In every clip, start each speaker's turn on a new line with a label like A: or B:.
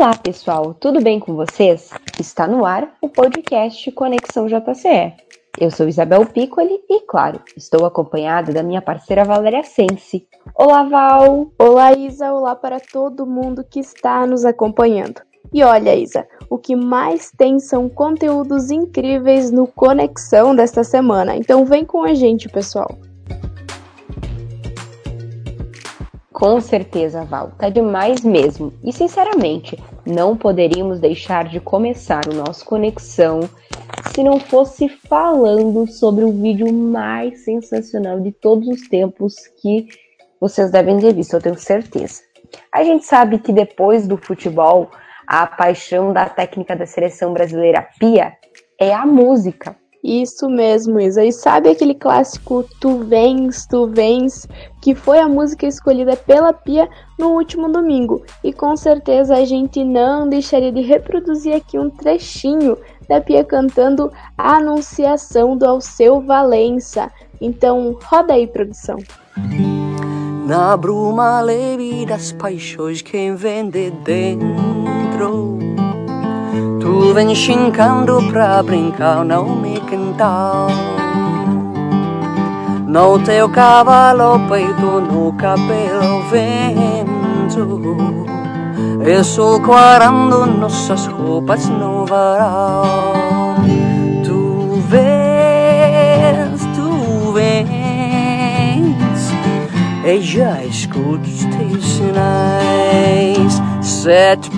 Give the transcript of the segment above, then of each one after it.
A: Olá, pessoal, tudo bem com vocês? Está no ar o podcast Conexão JCE. Eu sou Isabel Piccoli e, claro, estou acompanhada da minha parceira Valéria Sense. Olá, Val!
B: Olá, Isa! Olá para todo mundo que está nos acompanhando. E olha, Isa, o que mais tem são conteúdos incríveis no Conexão desta semana. Então vem com a gente, pessoal.
A: Com certeza, Val, tá demais mesmo. E sinceramente, não poderíamos deixar de começar o nosso Conexão se não fosse falando sobre o vídeo mais sensacional de todos os tempos que vocês devem ter visto, eu tenho certeza. A gente sabe que depois do futebol, a paixão da técnica da seleção brasileira Pia é a música.
B: Isso mesmo, Isa. E sabe aquele clássico Tu Vens, Tu Vens, que foi a música escolhida pela Pia no último domingo? E com certeza a gente não deixaria de reproduzir aqui um trechinho da Pia cantando a anunciação do Alceu Valença. Então, roda aí, produção.
C: Na bruma leve das paixões quem vem de dentro Tu vem chincando pra brincar, não me cantar No teu cavalo peito, no cabelo vento. Eu quarando nossas roupas no varal. Tu vens, tu vens E já escuto os teus sinais. Sete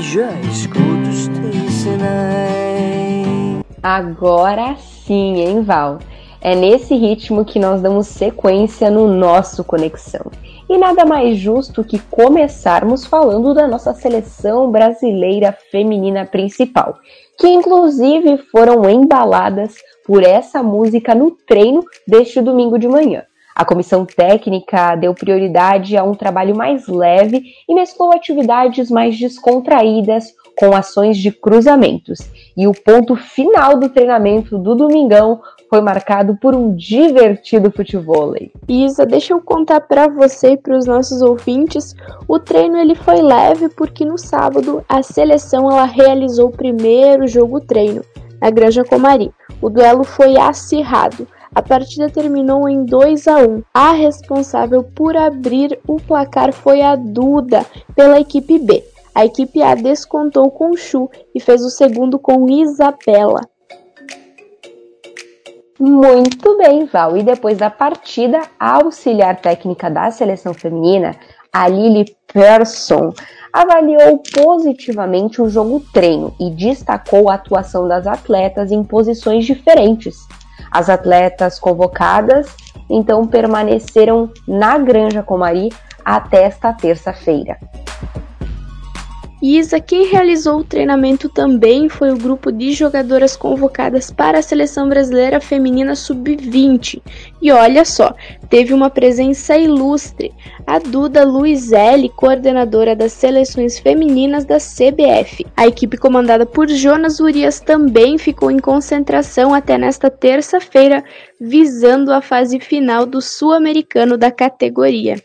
C: já escuto os teus sinais.
A: Agora sim, hein, Val? É nesse ritmo que nós damos sequência no nosso Conexão. E nada mais justo que começarmos falando da nossa seleção brasileira feminina principal, que inclusive foram embaladas por essa música no treino deste domingo de manhã. A comissão técnica deu prioridade a um trabalho mais leve e mesclou atividades mais descontraídas com ações de cruzamentos. E o ponto final do treinamento do Domingão foi marcado por um divertido futebol.
B: Isa, deixa eu contar para você e para os nossos ouvintes, o treino ele foi leve porque no sábado a seleção ela realizou o primeiro jogo treino na Granja Comari. O duelo foi acirrado. A partida terminou em 2 a 1. A responsável por abrir o placar foi a Duda, pela equipe B. A equipe A descontou com Chu e fez o segundo com Isabela.
A: Muito bem, Val. E depois da partida, a auxiliar técnica da seleção feminina, a Lili Persson, avaliou positivamente o jogo treino e destacou a atuação das atletas em posições diferentes. As atletas convocadas então permaneceram na Granja Comari até esta terça-feira.
B: Isa, quem realizou o treinamento também foi o grupo de jogadoras convocadas para a seleção brasileira feminina sub-20. E olha só, teve uma presença ilustre, a Duda Luizelli, coordenadora das seleções femininas da CBF. A equipe comandada por Jonas Urias também ficou em concentração até nesta terça-feira, visando a fase final do sul-americano da categoria.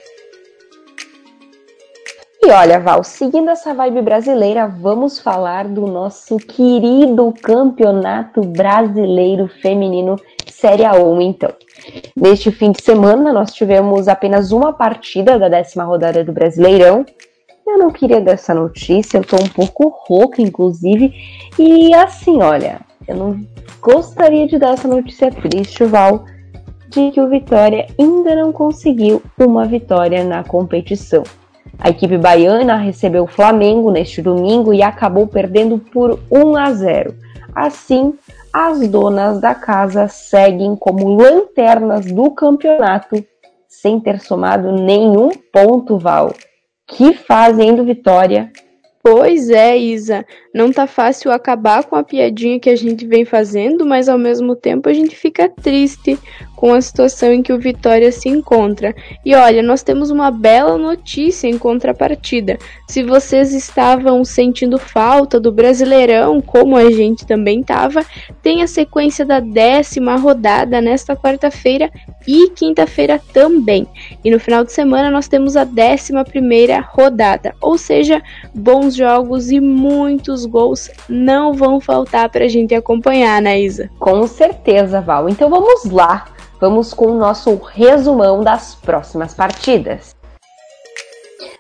A: E olha, Val, seguindo essa vibe brasileira, vamos falar do nosso querido Campeonato Brasileiro Feminino Série A1, então. Neste fim de semana, nós tivemos apenas uma partida da décima rodada do Brasileirão. Eu não queria dar essa notícia, eu tô um pouco rouca, inclusive. E assim, olha, eu não gostaria de dar essa notícia triste, Val, de que o Vitória ainda não conseguiu uma vitória na competição. A equipe baiana recebeu o Flamengo neste domingo e acabou perdendo por 1 a 0. Assim, as donas da casa seguem como lanternas do campeonato, sem ter somado nenhum ponto, Val. Que fazem do Vitória
B: Pois é, Isa. Não tá fácil acabar com a piadinha que a gente vem fazendo, mas ao mesmo tempo a gente fica triste com a situação em que o Vitória se encontra. E olha, nós temos uma bela notícia em contrapartida. Se vocês estavam sentindo falta do Brasileirão, como a gente também estava, tem a sequência da décima rodada nesta quarta-feira e quinta-feira também. E no final de semana nós temos a décima primeira rodada, ou seja, bons jogos e muitos gols não vão faltar para a gente acompanhar, né, Isa?
A: Com certeza, Val. Então vamos lá, vamos com o nosso resumão das próximas partidas.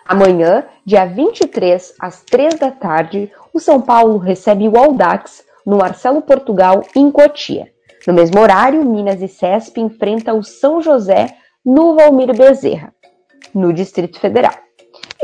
A: Amanhã, dia 23, às 3 da tarde, o São Paulo recebe o Audax no Marcelo Portugal, em Cotia. No mesmo horário, Minas e Cesp enfrentam o São José no Valmir Bezerra, no Distrito Federal.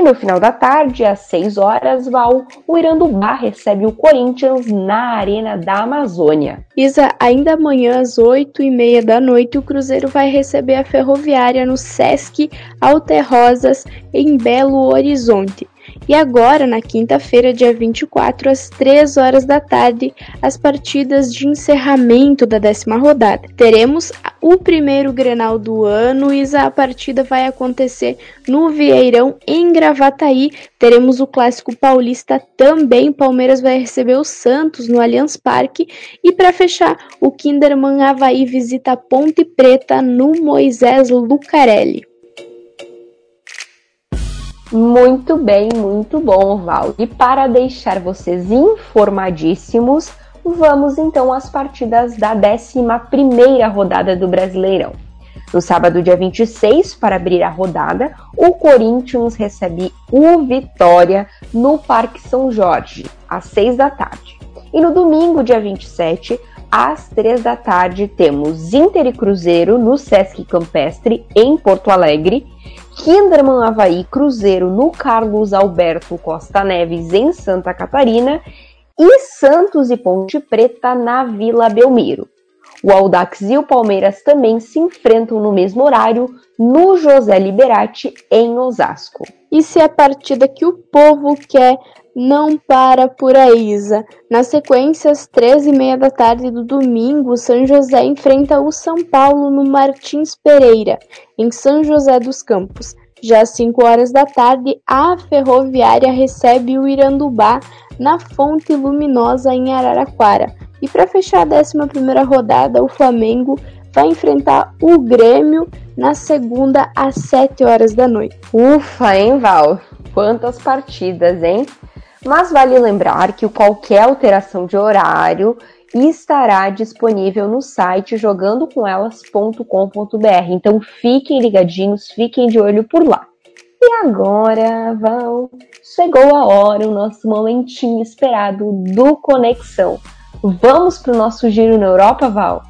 A: No final da tarde, às 6 horas, Val, o Irandubá recebe o Corinthians na Arena da Amazônia.
B: Isa, ainda amanhã às 8 e meia da noite, o Cruzeiro vai receber a Ferroviária no Sesc Alterrosas, em Belo Horizonte. E agora, na quinta-feira, dia 24, às 3 horas da tarde, as partidas de encerramento da décima rodada. Teremos o primeiro Grenal do ano e a partida vai acontecer no Vieirão, em Gravataí. Teremos o Clássico Paulista também. Palmeiras vai receber o Santos no Allianz Parque. E para fechar, o Kinderman Havaí visita a Ponte Preta no Moisés Lucarelli.
A: Muito bem, muito bom, Val. E para deixar vocês informadíssimos, vamos então às partidas da 11 rodada do Brasileirão. No sábado, dia 26, para abrir a rodada, o Corinthians recebe o Vitória no Parque São Jorge, às 6 da tarde. E no domingo, dia 27, às 3 da tarde, temos Inter e Cruzeiro no Sesc Campestre, em Porto Alegre, Kinderman Havaí Cruzeiro no Carlos Alberto Costa Neves, em Santa Catarina, e Santos e Ponte Preta na Vila Belmiro. O Audax e o Palmeiras também se enfrentam no mesmo horário no José Liberati, em Osasco.
B: E se a partida que o povo quer não para por aí, Isa. Na sequência, às 13h30 da tarde do domingo, São José enfrenta o São Paulo no Martins Pereira, em São José dos Campos. Já às 5 horas da tarde, a Ferroviária recebe o Irandubá na Fonte Luminosa em Araraquara. E para fechar a 11 rodada, o Flamengo vai enfrentar o Grêmio na segunda às 7 horas da noite.
A: Ufa, hein, Val? Quantas partidas, hein? mas vale lembrar que qualquer alteração de horário estará disponível no site jogandocomElas.com.br. Então fiquem ligadinhos, fiquem de olho por lá. E agora, Val, chegou a hora, o nosso momentinho esperado do Conexão. Vamos para o nosso giro na Europa, Val?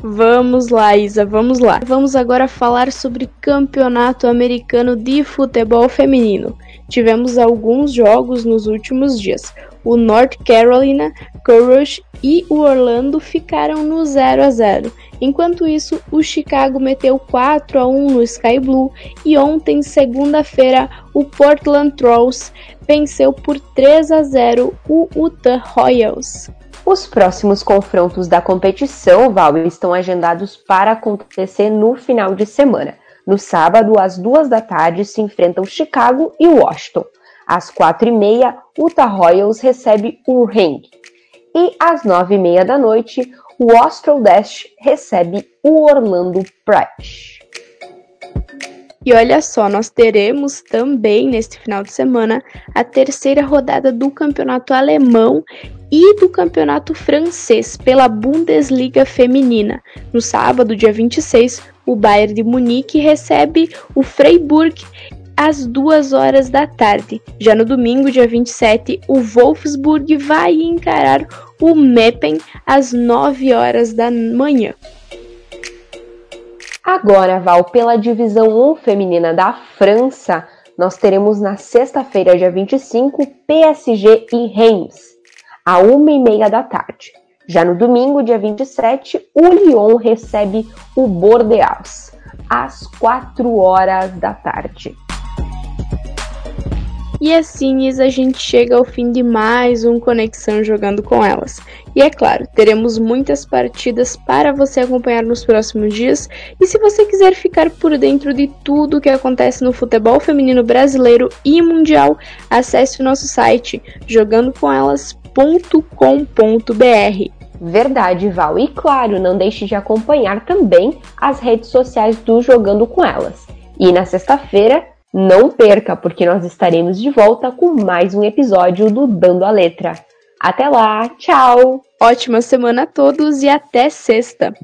B: Vamos lá, Isa, vamos lá. Vamos agora falar sobre Campeonato Americano de Futebol Feminino. Tivemos alguns jogos nos últimos dias. O North Carolina Courage e o Orlando ficaram no 0 a 0. Enquanto isso, o Chicago meteu 4 a 1 no Sky Blue e ontem, segunda-feira, o Portland Trolls venceu por 3 a 0 o Utah Royals.
A: Os próximos confrontos da competição, Val, estão agendados para acontecer no final de semana. No sábado, às duas da tarde, se enfrentam Chicago e Washington. Às quatro e meia, Utah Royals recebe o Ring. E às nove e meia da noite, o Austral Dash recebe o Orlando Pride.
B: E olha só, nós teremos também neste final de semana a terceira rodada do campeonato alemão e do campeonato francês pela Bundesliga feminina. No sábado, dia 26, o Bayern de Munique recebe o Freiburg às 2 horas da tarde. Já no domingo, dia 27, o Wolfsburg vai encarar o Meppen às 9 horas da manhã.
A: Agora, Val, pela divisão 1 feminina da França, nós teremos na sexta-feira, dia 25, PSG e Reims à uma e meia da tarde. Já no domingo, dia 27, o Lyon recebe o Bordeaux, às 4 horas da tarde.
B: E assim, a gente chega ao fim de mais um Conexão Jogando com Elas. E é claro, teremos muitas partidas para você acompanhar nos próximos dias. E se você quiser ficar por dentro de tudo o que acontece no futebol feminino brasileiro e mundial, acesse o nosso site jogandocomelas.com.br.
A: Verdade, Val. E claro, não deixe de acompanhar também as redes sociais do Jogando com Elas. E na sexta-feira, não perca, porque nós estaremos de volta com mais um episódio do Dando a Letra. Até lá, tchau!
B: Ótima semana a todos e até sexta!